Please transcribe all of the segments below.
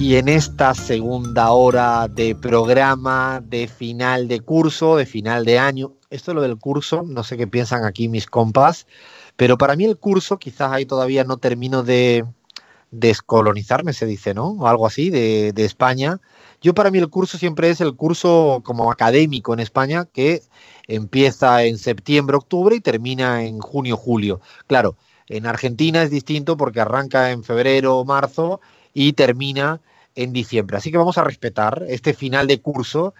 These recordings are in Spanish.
Y en esta segunda hora de programa, de final de curso, de final de año, esto es lo del curso, no sé qué piensan aquí mis compas, pero para mí el curso, quizás ahí todavía no termino de descolonizarme, se dice, ¿no? O algo así, de, de España. Yo para mí el curso siempre es el curso como académico en España, que empieza en septiembre, octubre y termina en junio, julio. Claro, en Argentina es distinto porque arranca en febrero marzo y termina en diciembre. Así que vamos a respetar este final de curso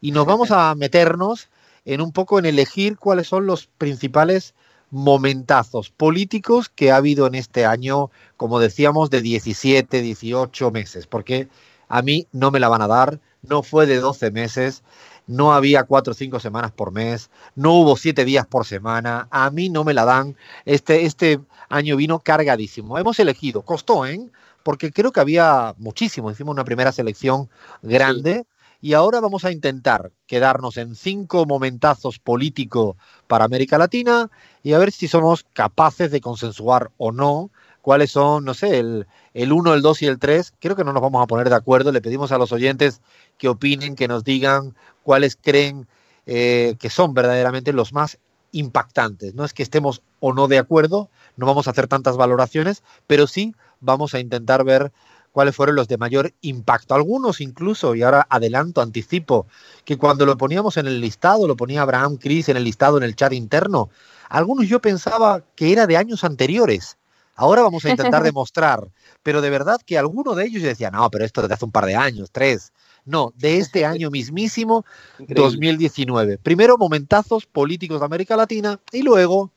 y nos vamos a meternos en un poco en elegir cuáles son los principales momentazos políticos que ha habido en este año, como decíamos, de 17, 18 meses, porque a mí no me la van a dar, no fue de 12 meses, no había 4 o 5 semanas por mes, no hubo 7 días por semana, a mí no me la dan, este, este año vino cargadísimo. Hemos elegido, costó, ¿eh? Porque creo que había muchísimo. Hicimos una primera selección grande y ahora vamos a intentar quedarnos en cinco momentazos políticos para América Latina y a ver si somos capaces de consensuar o no cuáles son, no sé, el, el 1, el 2 y el 3. Creo que no nos vamos a poner de acuerdo. Le pedimos a los oyentes que opinen, que nos digan cuáles creen eh, que son verdaderamente los más impactantes. No es que estemos o no de acuerdo, no vamos a hacer tantas valoraciones, pero sí vamos a intentar ver cuáles fueron los de mayor impacto. Algunos incluso, y ahora adelanto, anticipo, que cuando lo poníamos en el listado, lo ponía Abraham Cris en el listado, en el chat interno, algunos yo pensaba que era de años anteriores. Ahora vamos a intentar demostrar, pero de verdad que alguno de ellos yo decía, no, pero esto desde hace un par de años, tres. No, de este año mismísimo, Increíble. 2019. Primero momentazos políticos de América Latina y luego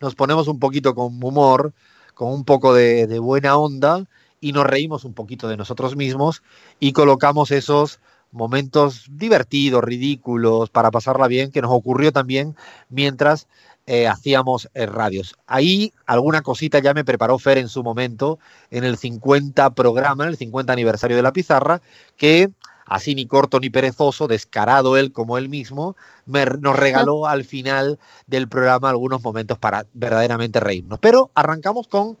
nos ponemos un poquito con humor, con un poco de, buena onda y nos reímos un poquito de nosotros mismos y colocamos esos momentos divertidos, ridículos, para pasarla bien, que nos ocurrió también mientras eh, hacíamos eh, radios. Ahí alguna cosita ya me preparó Fer en su momento, en el 50 programa, el 50 aniversario de la pizarra, que así ni corto ni perezoso, descarado él como él mismo, me, nos regaló al final del programa algunos momentos para verdaderamente reírnos. Pero arrancamos con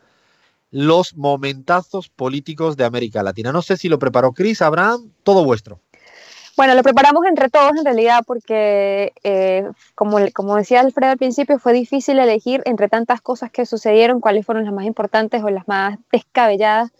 los momentazos políticos de América Latina. No sé si lo preparó Cris, Abraham, todo vuestro. Bueno, lo preparamos entre todos en realidad porque, eh, como, como decía Alfredo al principio, fue difícil elegir entre tantas cosas que sucedieron cuáles fueron las más importantes o las más descabelladas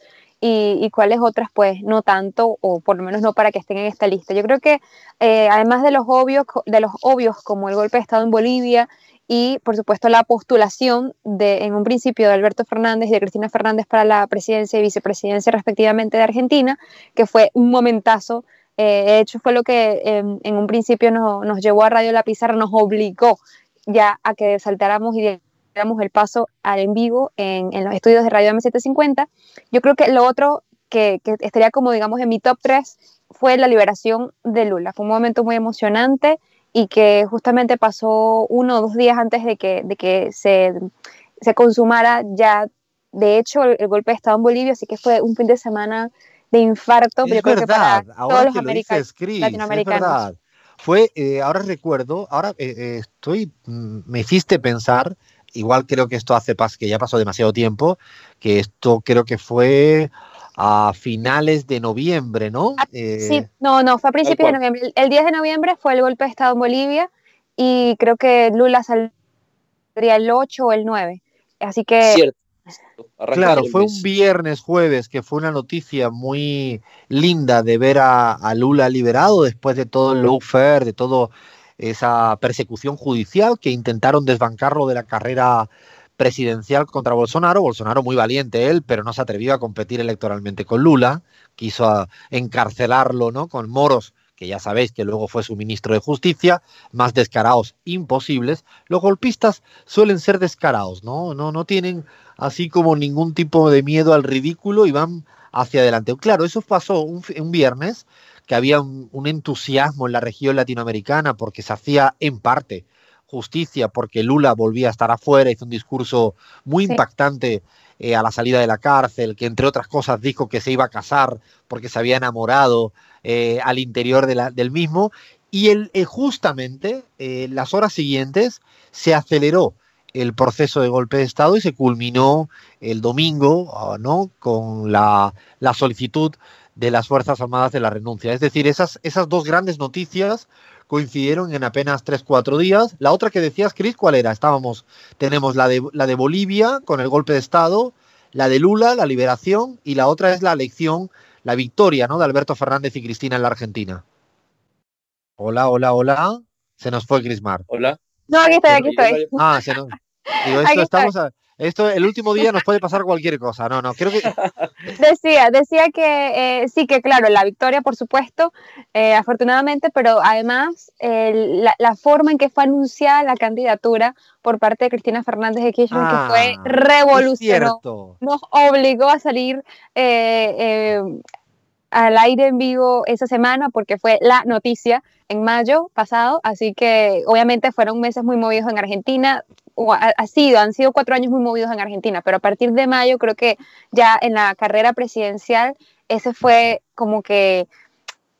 y, y, cuáles otras pues no tanto o por lo menos no para que estén en esta lista. Yo creo que eh, además de los obvios de los obvios como el golpe de estado en Bolivia y por supuesto la postulación de en un principio de Alberto Fernández y de Cristina Fernández para la presidencia y vicepresidencia respectivamente de Argentina, que fue un momentazo eh, de hecho, fue lo que eh, en un principio nos, nos, llevó a Radio La Pizarra, nos obligó ya a que saltáramos y diéramos el paso al en vivo en, en los estudios de Radio M750. Yo creo que lo otro que, que, estaría como, digamos, en mi top 3 fue la liberación de Lula. Fue un momento muy emocionante y que justamente pasó uno o dos días antes de que, de que se, se consumara ya, de hecho, el, el golpe de Estado en Bolivia, así que fue un fin de semana de infarto, pero yo creo verdad, que para todos los americanos, Chris, latinoamericanos. Fue, eh, ahora recuerdo, ahora eh, eh, estoy, mm, me hiciste pensar, igual creo que esto hace pas, que ya pasó demasiado tiempo, que esto creo que fue a finales de noviembre, ¿no? Ah, sí, no, no, fue a principios de noviembre. El, el 10 de noviembre fue el golpe de Estado en Bolivia y creo que Lula saldría el 8 o el 9. Así que Cierto. Claro, fue un viernes, jueves, que fue una noticia muy linda de ver a, a Lula liberado después de todo el lawfare, de toda esa persecución judicial que intentaron desbancarlo de la carrera presidencial contra Bolsonaro. Bolsonaro muy valiente él, pero no se atrevió a competir electoralmente con Lula, quiso encarcelarlo, ¿no? Con moros que ya sabéis que luego fue su ministro de Justicia, más descarados imposibles. Los golpistas suelen ser descarados, ¿no? No, no tienen así como ningún tipo de miedo al ridículo y van hacia adelante. Claro, eso pasó un, viernes, que había un, entusiasmo en la región latinoamericana porque se hacía en parte justicia, porque Lula volvía a estar afuera, hizo un discurso muy impactante eh, a la salida de la cárcel, que entre otras cosas dijo que se iba a casar porque se había enamorado eh, al interior de la, del mismo. Y el, eh, justamente las horas siguientes se aceleró el proceso de golpe de Estado y se culminó el domingo ah, ¿no? con la, la solicitud de las Fuerzas Armadas de la renuncia. Es decir, esas, esas dos grandes noticias coincidieron en apenas 3-4 días. La otra que decías, Cris, ¿cuál era? Estábamos, tenemos la de, la de Bolivia con el golpe de Estado, la de Lula, la liberación, y la otra es la elección, la victoria, ¿no? De Alberto Fernández y Cristina en la Argentina. Hola, hola, hola. Se nos fue Crismar. Hola. No, aquí estoy, aquí estoy. Ah, se nos... Digo, esto estamos a, esto, el último día nos puede pasar cualquier cosa. No, no, creo que. Decía, decía que eh, sí, que claro, la victoria, por supuesto, eh, afortunadamente, pero además la, forma en que fue anunciada la candidatura por parte de Cristina Fernández de Kirchner, que fue ah, revolucionario, nos obligó a salir eh, al aire en vivo esa semana porque fue la noticia en mayo pasado, así que obviamente fueron meses muy movidos en Argentina, ha, sido, han sido cuatro años muy movidos en Argentina, pero a partir de mayo creo que ya en la carrera presidencial ese fue como que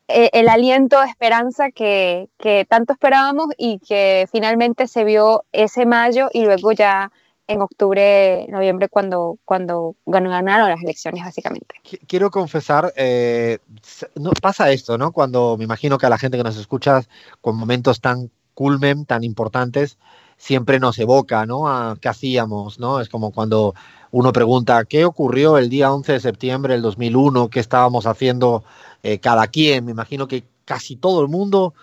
eh, el, aliento de esperanza que, que, tanto esperábamos y que finalmente se vio ese mayo y luego ya en octubre, noviembre, cuando, cuando ganaron las elecciones, básicamente. Quiero confesar, eh, no, pasa esto, ¿no? Cuando me imagino que a la gente que nos escucha, con momentos tan culmen, tan importantes, siempre nos evoca, ¿no? A qué hacíamos, ¿no? Es como cuando uno pregunta, ¿qué ocurrió el día 11 de septiembre del 2001? ¿Qué estábamos haciendo eh, cada quien? Me imagino que casi todo el mundo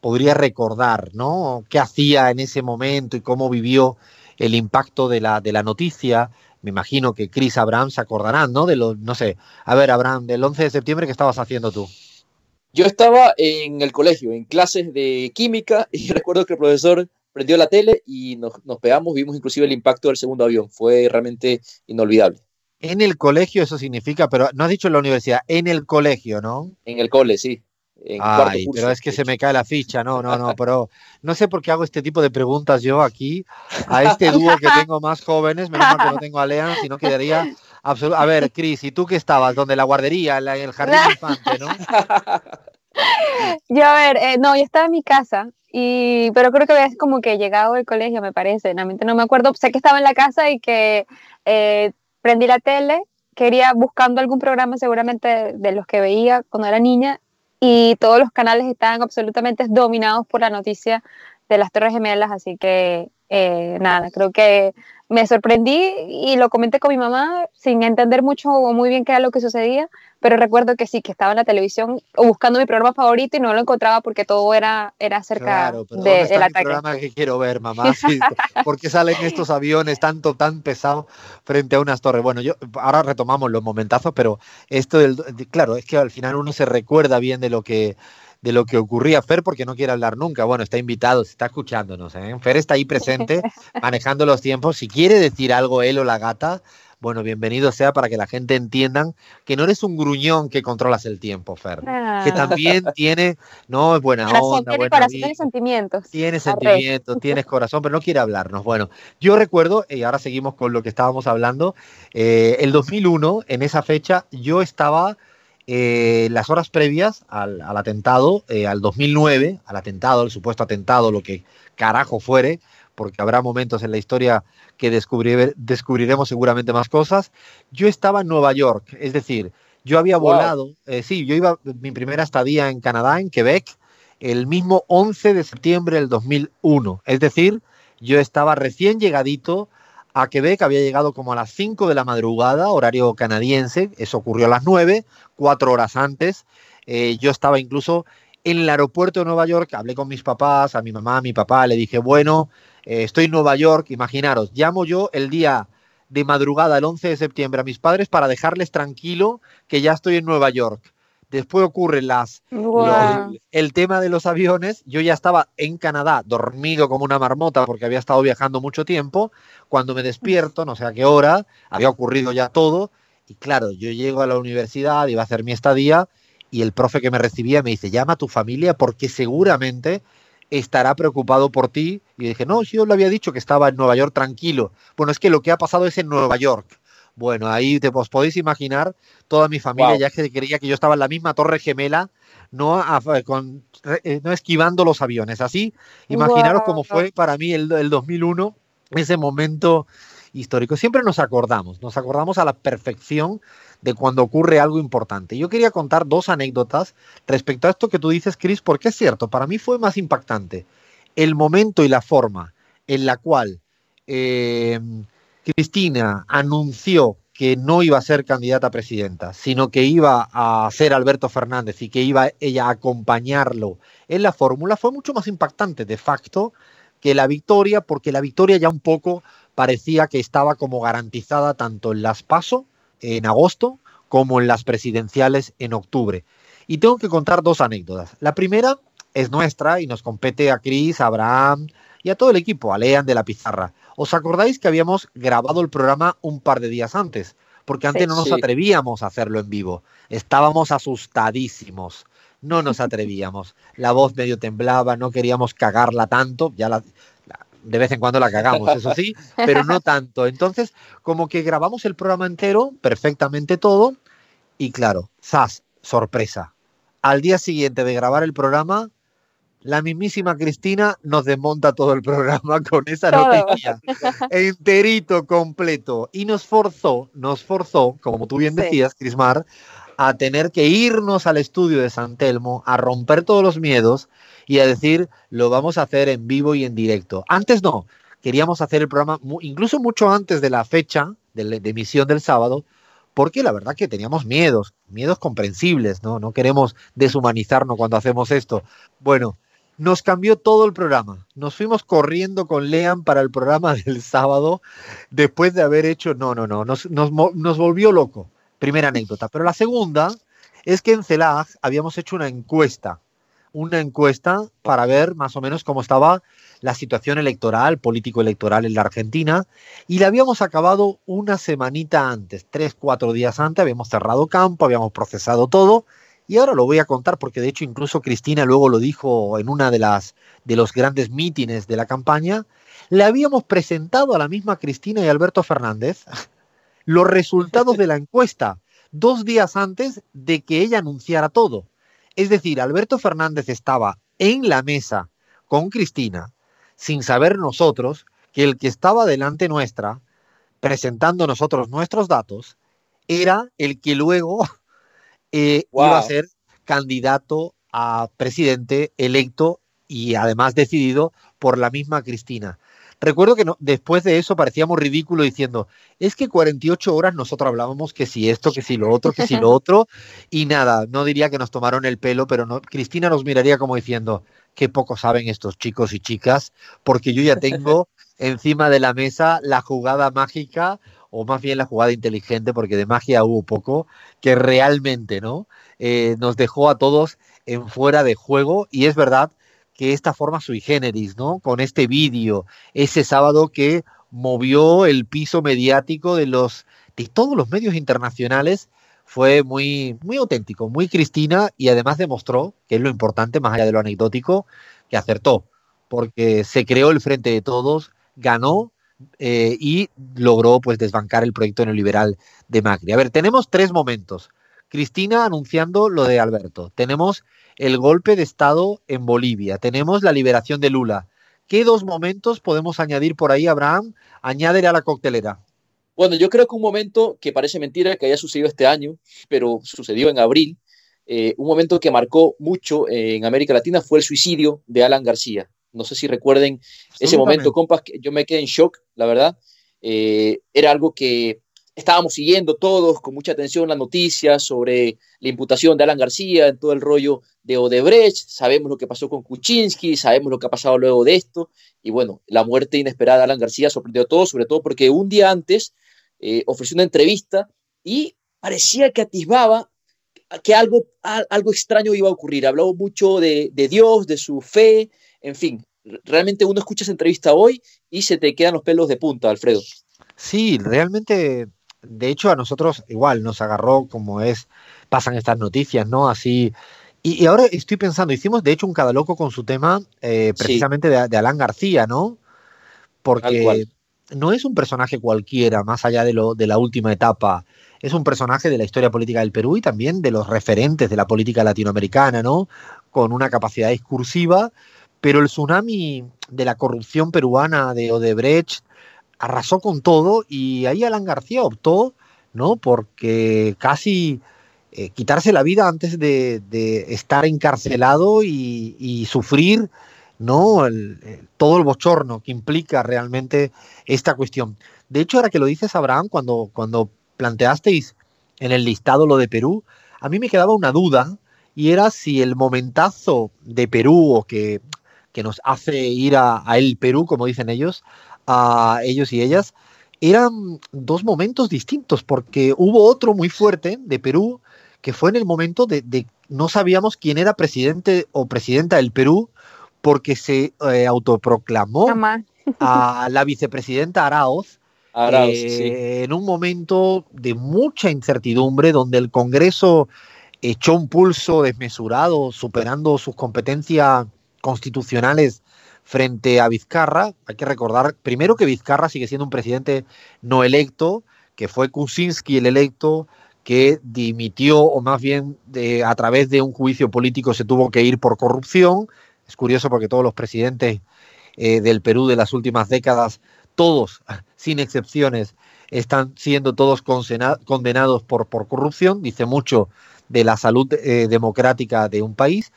podría recordar, ¿no? ¿Qué hacía en ese momento y cómo vivió el impacto de la, de la noticia? Me imagino que Chris Abraham se acordarán, ¿no? De lo, no sé, a ver, Abraham, del 11 de septiembre, ¿qué estabas haciendo tú? Yo estaba en el colegio, en clases de química, y recuerdo que el profesor prendió la tele y nos, pegamos, vimos inclusive el impacto del segundo avión. Fue realmente inolvidable. En el colegio eso significa, pero no has dicho en la universidad, en el colegio, ¿no? En el cole, sí. Ay, pero es que se me cae la ficha, no, no, no, pero no sé por qué hago este tipo de preguntas yo aquí a este dúo que tengo más jóvenes, menos mal que no tengo a Lean, si no quedaría absoluto. A ver, Cris, ¿y tú qué estabas? ¿Dónde la guardería, en el jardín infante, no? Yo, a ver, eh, no, yo estaba en mi casa y, pero creo que había como que llegado del colegio, me parece. Realmente no me acuerdo. Sé que estaba en la casa y que eh, prendí la tele. Quería buscando algún programa, seguramente de los que veía cuando era niña, y todos los canales estaban absolutamente dominados por la noticia de las Torres Gemelas. Así que, eh, nada, creo que me sorprendí y lo comenté con mi mamá sin entender mucho o muy bien qué era lo que sucedía, pero recuerdo que sí, que estaba en la televisión buscando mi programa favorito y no lo encontraba porque todo era, era cerca de, del ataque. programa que quiero ver, mamá? Sí, ¿Por qué salen estos aviones tanto, tan pesados frente a unas torres? Bueno, yo ahora retomamos los momentazos, pero esto del, claro, es que al final uno se recuerda bien de lo que de lo que ocurría. Fer, porque no quiere hablar nunca. Bueno, está invitado, está escuchándonos. ¿eh? Fer está ahí presente, manejando los tiempos. Si quiere decir algo él o la gata, bueno, bienvenido sea para que la gente entiendan que no eres un gruñón que controlas el tiempo, Fer. Que ah. también tiene, no, es buena onda. Tiene corazón, tiene sentimientos. Tiene sentimientos, tienes corazón, pero no quiere hablarnos. Bueno, yo recuerdo, y ahora seguimos con lo que estábamos hablando, eh, el 2001, en esa fecha, yo estaba eh, las horas previas al, atentado, eh, al 2009, al atentado, el supuesto atentado, lo que carajo fuere, porque habrá momentos en la historia que descubriremos seguramente más cosas. Yo estaba en Nueva York, es decir, yo había volado, eh, sí, yo iba mi primera estadía en Canadá, en Quebec, el mismo 11 de septiembre del 2001, es decir, yo estaba recién llegadito a Quebec, había llegado como a las 5 de la madrugada, horario canadiense, eso ocurrió a las 9, cuatro horas antes. Eh, yo estaba incluso en el aeropuerto de Nueva York, hablé con mis papás, a mi mamá, a mi papá, le dije, bueno, eh, estoy en Nueva York, imaginaros, llamo yo el día de madrugada, el 11 de septiembre, a mis padres para dejarles tranquilo que ya estoy en Nueva York. Después ocurre las, el, tema de los aviones. Yo ya estaba en Canadá, dormido como una marmota porque había estado viajando mucho tiempo. Cuando me despierto, no sé a qué hora, había ocurrido ya todo. Y claro, yo llego a la universidad, iba a hacer mi estadía y el profe que me recibía me dice, llama a tu familia porque seguramente estará preocupado por ti. Y dije, no, yo le había dicho que estaba en Nueva York tranquilo. Bueno, es que lo que ha pasado es en Nueva York. Bueno, ahí te os podéis imaginar toda mi familia ya que creía que yo estaba en la misma torre gemela, no, con, eh, no esquivando los aviones. Así, imaginaros cómo fue para mí el, el 2001, ese momento histórico. Siempre nos acordamos, nos acordamos a la perfección de cuando ocurre algo importante. Yo quería contar dos anécdotas respecto a esto que tú dices, Chris, porque es cierto, para mí fue más impactante el momento y la forma en la cual eh, Cristina anunció que no iba a ser candidata a presidenta, sino que iba a ser Alberto Fernández y que iba ella a acompañarlo en la fórmula, fue mucho más impactante de facto que la victoria, porque la victoria ya un poco parecía que estaba como garantizada tanto en las PASO en agosto como en las presidenciales en octubre. Y tengo que contar dos anécdotas. La primera es nuestra y nos compete a Cris, Abraham y a todo el equipo, a Lean de la Pizarra. ¿Os acordáis que habíamos grabado el programa un par de días antes? Porque antes no nos atrevíamos a hacerlo en vivo. Estábamos asustadísimos. No nos atrevíamos. La voz medio temblaba, no queríamos cagarla tanto. Ya la, de vez en cuando la cagamos, eso sí, pero no tanto. Entonces, como que grabamos el programa entero, perfectamente todo, y claro, ¡zas! Sorpresa. Al día siguiente de grabar el programa, la mismísima Cristina nos desmonta todo el programa con esa noticia. enterito, completo. Y nos forzó, nos forzó, como tú bien decías, Crismar, a tener que irnos al estudio de San Telmo, a romper todos los miedos y a decir, lo vamos a hacer en vivo y en directo. Antes no, queríamos hacer el programa incluso mucho antes de la fecha de, emisión del sábado, porque la verdad que teníamos miedos, miedos comprensibles, ¿no? No queremos deshumanizarnos cuando hacemos esto. Bueno, nos cambió todo el programa. Nos fuimos corriendo con Lean para el programa del sábado después de haber hecho, no, no, no, nos, nos, volvió loco. Primera anécdota. Pero la segunda es que en CELAG habíamos hecho una encuesta, una encuesta para ver más o menos cómo estaba la situación electoral, político-electoral en la Argentina, y la habíamos acabado una semanita antes, tres, cuatro días antes, habíamos cerrado campo, habíamos procesado todo, y ahora lo voy a contar porque de hecho incluso Cristina luego lo dijo en una de las de los grandes mítines de la campaña. Le habíamos presentado a la misma Cristina y Alberto Fernández los resultados de la encuesta dos días antes de que ella anunciara todo. Es decir, Alberto Fernández estaba en la mesa con Cristina sin saber nosotros que el que estaba delante nuestra presentando nosotros nuestros datos era el que luego eh, iba a ser candidato a presidente electo y además decidido por la misma Cristina. Recuerdo que después de eso parecíamos ridículo diciendo, es que 48 horas nosotros hablábamos que si esto, que si lo otro, que si lo otro, y nada, no diría que nos tomaron el pelo, pero no, Cristina nos miraría como diciendo, qué poco saben estos chicos y chicas, porque yo ya tengo encima de la mesa la jugada mágica o más bien la jugada inteligente, porque de magia hubo poco, que realmente ¿no? Eh, nos dejó a todos en fuera de juego. Y es verdad que esta forma sui generis, ¿no? Con este vídeo, ese sábado que movió el piso mediático de los de todos los medios internacionales fue muy muy auténtico, muy Cristina y además demostró, que es lo importante más allá de lo anecdótico, que acertó, porque se creó el frente de todos, ganó eh, y logró pues desbancar el proyecto neoliberal de Macri. A ver, tenemos tres momentos. Cristina anunciando lo de Alberto. Tenemos el golpe de Estado en Bolivia. Tenemos la liberación de Lula. ¿Qué dos momentos podemos añadir por ahí, Abraham? Añádele a la coctelera. Bueno, yo creo que un momento que parece mentira que haya sucedido este año, pero sucedió en abril, eh, un momento que marcó mucho en América Latina fue el suicidio de Alan García. No sé si recuerden ese momento, compas, que yo me quedé en shock, la verdad. Eh, era algo que estábamos siguiendo todos con mucha atención las noticias sobre la imputación de Alan García en todo el rollo de Odebrecht. Sabemos lo que pasó con Kuczynski, sabemos lo que ha pasado luego de esto. Y bueno, la muerte inesperada de Alan García sorprendió a todos, sobre todo porque un día antes eh, ofreció una entrevista y parecía que atisbaba que algo, algo extraño iba a ocurrir. Habló mucho de, de Dios, de su fe, en fin. Realmente uno escucha esa entrevista hoy y se te quedan los pelos de punta, Alfredo. Sí, realmente, de hecho a nosotros igual nos agarró como es, pasan estas noticias, ¿no? Así y, ahora estoy pensando, hicimos de hecho un cada loco con su tema eh, precisamente de, de, Alan García, ¿no? Porque no es un personaje cualquiera, más allá de, lo, de la última etapa. Es un personaje de la historia política del Perú y también de los referentes de la política latinoamericana, ¿no? Con una capacidad discursiva, pero el tsunami de la corrupción peruana de Odebrecht arrasó con todo y ahí Alan García optó, ¿no? Porque casi eh, quitarse la vida antes de, estar encarcelado y, sufrir ¿no? todo el bochorno que implica realmente esta cuestión. De hecho, ahora que lo dices, Abraham, cuando, cuando planteasteis en el listado lo de Perú, a mí me quedaba una duda y era si el momentazo de Perú o que, que nos hace ir a, a, el Perú, como dicen ellos, a ellos y ellas, eran dos momentos distintos, porque hubo otro muy fuerte de Perú que fue en el momento de, no sabíamos quién era presidente o presidenta del Perú porque se eh, autoproclamó a la vicepresidenta Araoz, eh, en un momento de mucha incertidumbre donde el Congreso echó un pulso desmesurado, superando sus competencias constitucionales frente a Vizcarra. Hay que recordar primero que Vizcarra sigue siendo un presidente no electo, que fue Kuczynski el electo, que dimitió o más bien a través de un juicio político se tuvo que ir por corrupción. Es curioso porque todos los presidentes eh, del Perú de las últimas décadas, todos, sin excepciones, están siendo todos condenados por, por corrupción. Dice mucho de la salud eh, democrática de un país.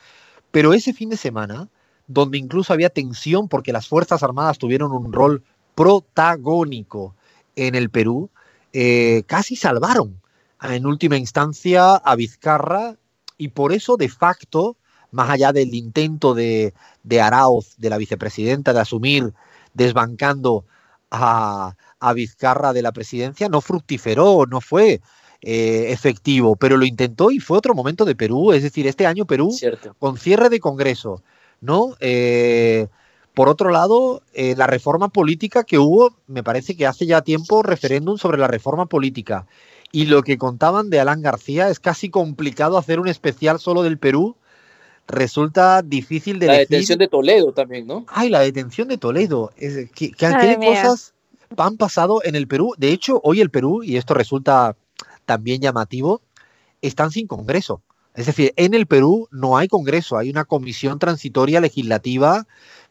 Pero ese fin de semana, donde incluso había tensión porque las Fuerzas Armadas tuvieron un rol protagónico en el Perú, eh, casi salvaron en última instancia a Vizcarra y por eso de facto, más allá del intento de, de Arauz, de la vicepresidenta, de asumir desbancando a, a Vizcarra de la presidencia, no fructiferó, no fue eh, efectivo, pero lo intentó y fue otro momento de Perú, es decir, este año Perú con cierre de Congreso, ¿no? Eh, por otro lado, eh, la reforma política que hubo, me parece que hace ya tiempo referéndum sobre la reforma política y lo que contaban de Alan García es casi complicado hacer un especial solo del Perú. Resulta difícil de La detención de Toledo también, ¿no? Ay, la detención de Toledo. ¿Qué, cosas han pasado en el Perú? De hecho, hoy el Perú, y esto resulta también llamativo, están sin Congreso. Es decir, en el Perú no hay Congreso, hay una comisión transitoria legislativa,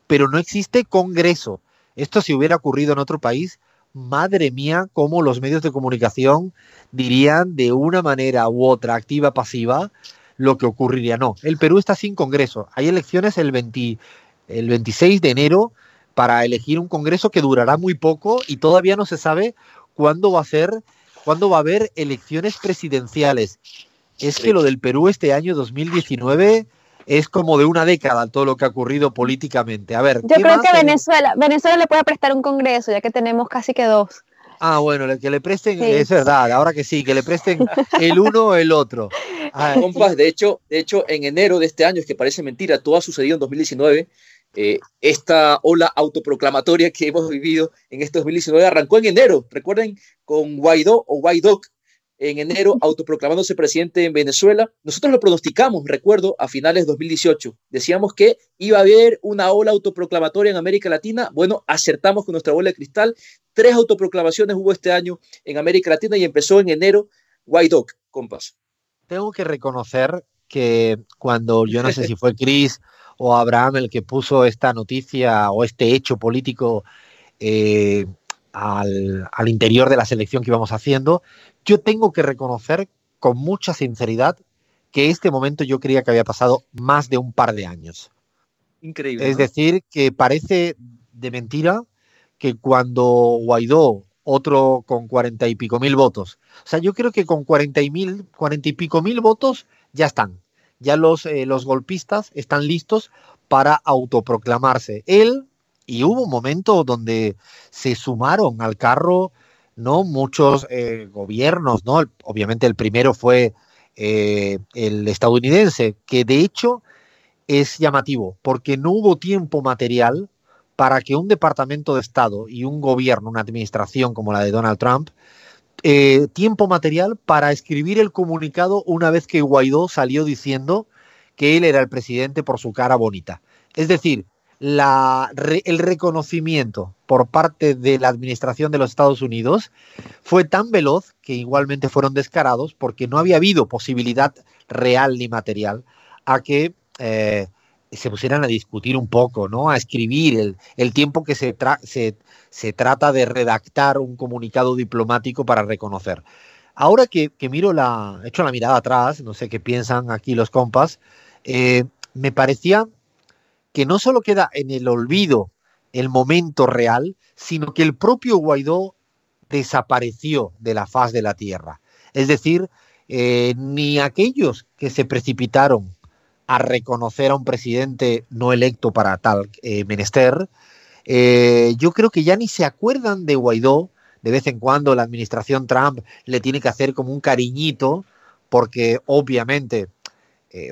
pero no existe Congreso. Esto si hubiera ocurrido en otro país, madre mía, cómo los medios de comunicación dirían de una manera u otra, activa, pasiva, lo que ocurriría. No, el Perú está sin Congreso. Hay elecciones el, 20, el 26 de enero para elegir un Congreso que durará muy poco y todavía no se sabe cuándo va a ser, cuándo va a haber elecciones presidenciales. Es que lo del Perú este año 2019 es como de una década todo lo que ha ocurrido políticamente. A ver. Yo creo que Venezuela, Venezuela le puede prestar un congreso, ya que tenemos casi que dos. Ah, bueno, que le presten, es verdad, ahora que sí, que le presten el uno o el otro. Ah, Compas, de hecho, de hecho, en enero de este año, es que parece mentira, todo ha sucedido en 2019. Eh, esta ola autoproclamatoria que hemos vivido en este 2019 arrancó en enero, recuerden, con Guaidó o Guaidoc en enero autoproclamándose presidente en Venezuela. Nosotros lo pronosticamos, recuerdo, a finales de 2018. Decíamos que iba a haber una ola autoproclamatoria en América Latina. Bueno, acertamos con nuestra bola de cristal. Tres autoproclamaciones hubo este año en América Latina y empezó en enero Guaidó, compas. Tengo que reconocer que cuando, yo no sé si fue Chris o Abraham el que puso esta noticia o este hecho político eh, al, al, interior de la selección que íbamos haciendo, yo tengo que reconocer con mucha sinceridad que este momento yo creía que había pasado más de un par de años. Increíble. Es decir, que parece de mentira que cuando Guaidó, otro con cuarenta y pico mil votos, o sea, yo creo que con cuarenta y, mil, cuarenta y pico mil votos ya están. Ya los, eh, los golpistas están listos para autoproclamarse. Él, y hubo un momento donde se sumaron al carro ¿no? Muchos eh, gobiernos, ¿no? Obviamente el primero fue eh, el estadounidense, que de hecho es llamativo, porque no hubo tiempo material para que un departamento de Estado y un gobierno, una administración como la de Donald Trump, eh, tiempo material para escribir el comunicado una vez que Guaidó salió diciendo que él era el presidente por su cara bonita. Es decir, el reconocimiento por parte de la administración de los Estados Unidos fue tan veloz que igualmente fueron descarados porque no había habido posibilidad real ni material a que eh, se pusieran a discutir un poco, ¿no? A escribir el, tiempo que se, se, trata de redactar un comunicado diplomático para reconocer. Ahora que, que miro la, hecho la mirada atrás, no sé qué piensan aquí los compas, eh, me parecía que no solo queda en el olvido el momento real, sino que el propio Guaidó desapareció de la faz de la tierra. Es decir, eh, ni aquellos que se precipitaron a reconocer a un presidente no electo para tal eh, menester, eh, yo creo que ya ni se acuerdan de Guaidó. De vez en cuando la administración Trump le tiene que hacer como un cariñito, porque obviamente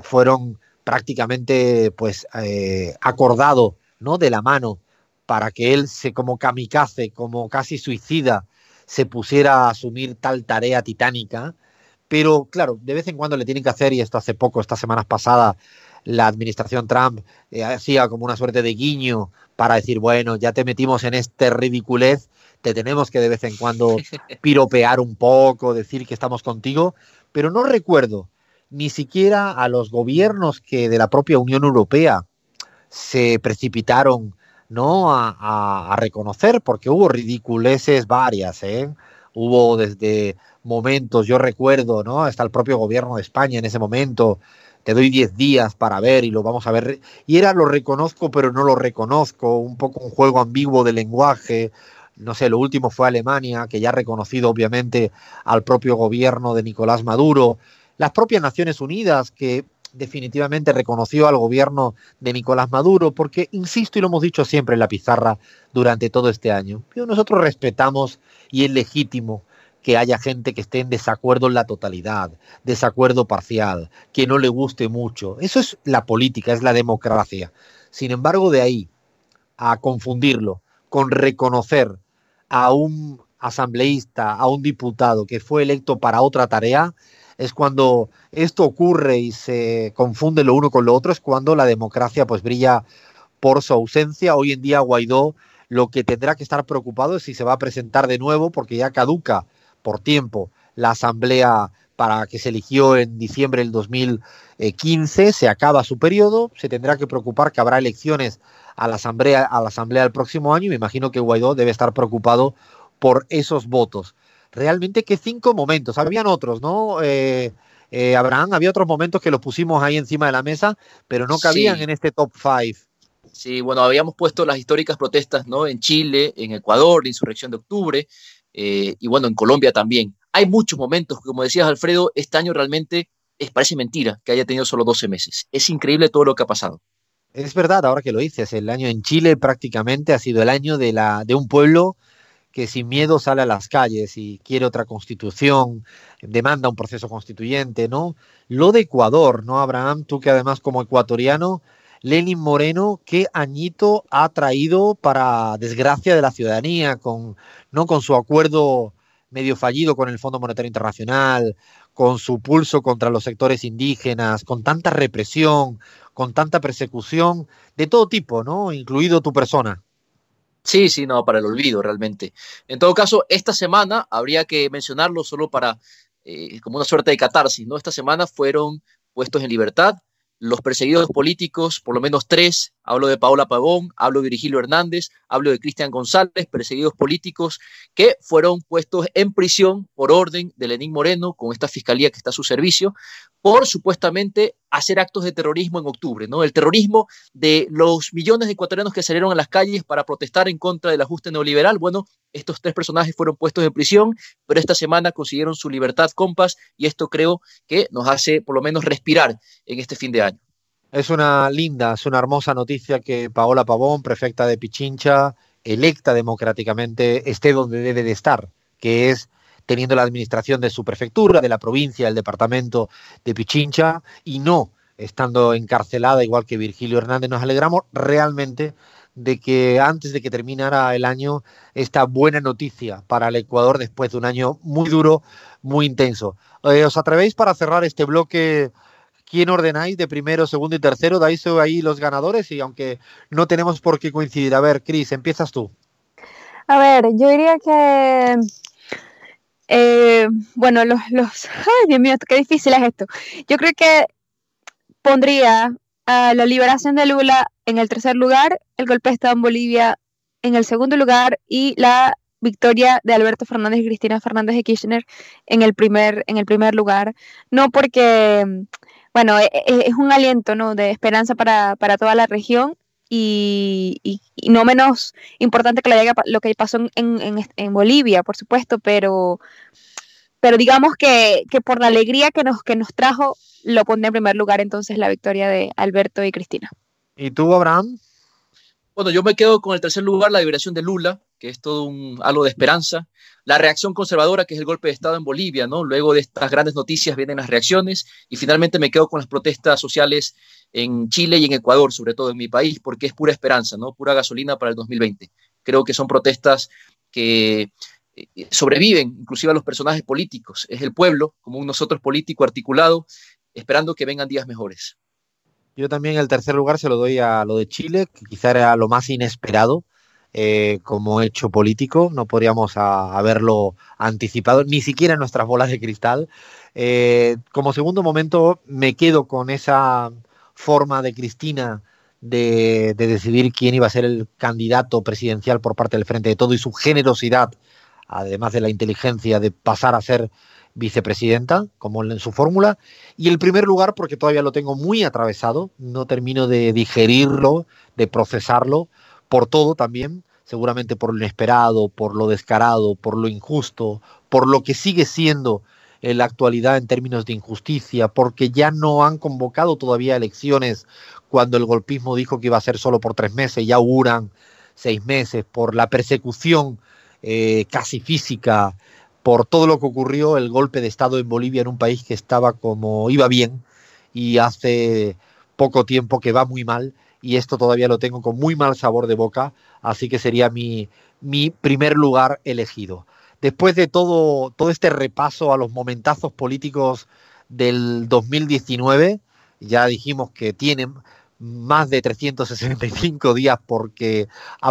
fueron prácticamente pues eh, acordado ¿no? de la mano para que él se como kamikaze, como casi suicida, se pusiera a asumir tal tarea titánica. Pero claro, de vez en cuando le tienen que hacer, y esto hace poco, estas semanas pasadas, la administración Trump eh, hacía como una suerte de guiño para decir, bueno, ya te metimos en este ridiculez, te tenemos que de vez en cuando piropear un poco, decir que estamos contigo, pero no recuerdo ni siquiera a los gobiernos que de la propia Unión Europea se precipitaron ¿no? a, reconocer, porque hubo ridiculeces varias, ¿eh? hubo desde momentos, yo recuerdo, ¿no? Hasta el propio gobierno de España en ese momento, te doy 10 días para ver y lo vamos a ver. Y era lo reconozco, pero no lo reconozco, un poco un juego ambiguo de lenguaje. No sé, lo último fue Alemania, que ya ha reconocido obviamente al propio gobierno de Nicolás Maduro las propias Naciones Unidas, que definitivamente reconoció al gobierno de Nicolás Maduro, porque, insisto, y lo hemos dicho siempre en la pizarra durante todo este año, nosotros respetamos y es legítimo que haya gente que esté en desacuerdo en la totalidad, desacuerdo parcial, que no le guste mucho. Eso es la política, es la democracia. Sin embargo, de ahí a confundirlo con reconocer a un asambleísta, a un diputado que fue electo para otra tarea, es cuando esto ocurre y se confunde lo uno con lo otro, es cuando la democracia pues brilla por su ausencia. Hoy en día Guaidó lo que tendrá que estar preocupado es si se va a presentar de nuevo porque ya caduca por tiempo la asamblea para que se eligió en diciembre del 2015, se acaba su periodo, se tendrá que preocupar que habrá elecciones a la asamblea a la asamblea próximo año y me imagino que Guaidó debe estar preocupado por esos votos realmente qué cinco momentos. Habían otros, ¿no? Eh, eh, Abraham, había otros momentos que los pusimos ahí encima de la mesa, pero no cabían sí. en este top five. Sí, bueno, habíamos puesto las históricas protestas, ¿no? En Chile, en Ecuador, la insurrección de octubre, eh, y bueno, en Colombia también. Hay muchos momentos, como decías Alfredo, este año realmente es, parece mentira que haya tenido solo 12 meses. Es increíble todo lo que ha pasado. Es verdad, ahora que lo dices, el año en Chile prácticamente ha sido el año de, la, de un pueblo que sin miedo sale a las calles y quiere otra constitución, demanda un proceso constituyente, ¿no? Lo de Ecuador, ¿no, Abraham? Tú que además como ecuatoriano, Lenin Moreno, ¿qué añito ha traído para desgracia de la ciudadanía con, ¿no? con su acuerdo medio fallido con el Fondo Monetario Internacional, con su pulso contra los sectores indígenas, con tanta represión, con tanta persecución de todo tipo, ¿no? Incluido tu persona. Sí, sí, no, para el olvido realmente. En todo caso, esta semana habría que mencionarlo solo para, eh, como una suerte de catarsis, ¿no? Esta semana fueron puestos en libertad los perseguidos políticos, por lo menos tres, hablo de Paola Pavón, hablo de Virgilio Hernández, hablo de Cristian González, perseguidos políticos que fueron puestos en prisión por orden de Lenín Moreno, con esta fiscalía que está a su servicio, por supuestamente hacer actos de terrorismo en octubre, ¿no? El terrorismo de los millones de ecuatorianos que salieron a las calles para protestar en contra del ajuste neoliberal. Bueno, estos tres personajes fueron puestos en prisión, pero esta semana consiguieron su libertad compas y esto creo que nos hace por lo menos respirar en este fin de año. Es una linda, es una hermosa noticia que Paola Pavón, prefecta de Pichincha, electa democráticamente, esté donde debe de estar, que es teniendo la administración de su prefectura, de la provincia, del departamento de Pichincha, y no estando encarcelada igual que Virgilio Hernández. Nos alegramos realmente de que antes de que terminara el año esta buena noticia para el Ecuador después de un año muy duro, muy intenso. Eh, ¿Os atrevéis para cerrar este bloque? ¿Quién ordenáis de primero, segundo y tercero? ¿Dais ahí los ganadores? Y aunque no tenemos por qué coincidir. A ver, Cris, empiezas tú. A ver, yo diría que eh, bueno, los, los, ay Dios mío, qué difícil es esto. Yo creo que pondría a la liberación de Lula en el tercer lugar, el golpe de Estado en Bolivia en el segundo lugar y la victoria de Alberto Fernández y Cristina Fernández de Kirchner en el primer, en el primer lugar. No porque, bueno, e, e, es, un aliento ¿no? de esperanza para, toda la región y, no menos importante que lo que pasó en, en, Bolivia, por supuesto, pero, pero digamos que, que, por la alegría que nos, que nos trajo, lo pone en primer lugar entonces la victoria de Alberto y Cristina. ¿Y tú, Abraham? Bueno, yo me quedo con el tercer lugar, la liberación de Lula, que es todo un algo de esperanza. La reacción conservadora, que es el golpe de Estado en Bolivia, ¿no? Luego de estas grandes noticias vienen las reacciones y finalmente me quedo con las protestas sociales en Chile y en Ecuador, sobre todo en mi país, porque es pura esperanza, ¿no? Pura gasolina para el 2020. Creo que son protestas que eh, sobreviven inclusive a los personajes políticos. Es el pueblo, como un nosotros político articulado, esperando que vengan días mejores. Yo también el tercer lugar se lo doy a lo de Chile, que quizá era lo más inesperado eh, como hecho político. No podríamos haberlo anticipado, ni siquiera en nuestras bolas de cristal. Eh, como segundo momento me quedo con esa forma de Cristina de, de, decidir quién iba a ser el candidato presidencial por parte del Frente de Todo y su generosidad, además de la inteligencia de pasar a ser vicepresidenta, como en su fórmula, y el primer lugar porque todavía lo tengo muy atravesado, no termino de digerirlo, de procesarlo, por todo también, seguramente por lo inesperado, por lo descarado, por lo injusto, por lo que sigue siendo en la actualidad en términos de injusticia, porque ya no han convocado todavía elecciones cuando el golpismo dijo que iba a ser solo por tres meses, ya auguran seis meses, por la persecución eh, casi física por todo lo que ocurrió, el golpe de Estado en Bolivia en un país que estaba como iba bien y hace poco tiempo que va muy mal y esto todavía lo tengo con muy mal sabor de boca, así que sería mi, mi primer lugar elegido. Después de todo, todo este repaso a los momentazos políticos del 2019, ya dijimos que tienen más de 365 días porque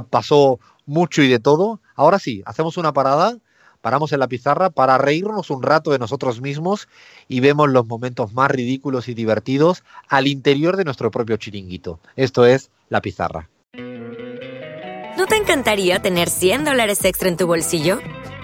pasó mucho y de todo. Ahora sí, hacemos una parada paramos en la pizarra para reírnos un rato de nosotros mismos y vemos los momentos más ridículos y divertidos al interior de nuestro propio chiringuito. Esto es la pizarra. ¿No te encantaría tener 100 dólares extra en tu bolsillo?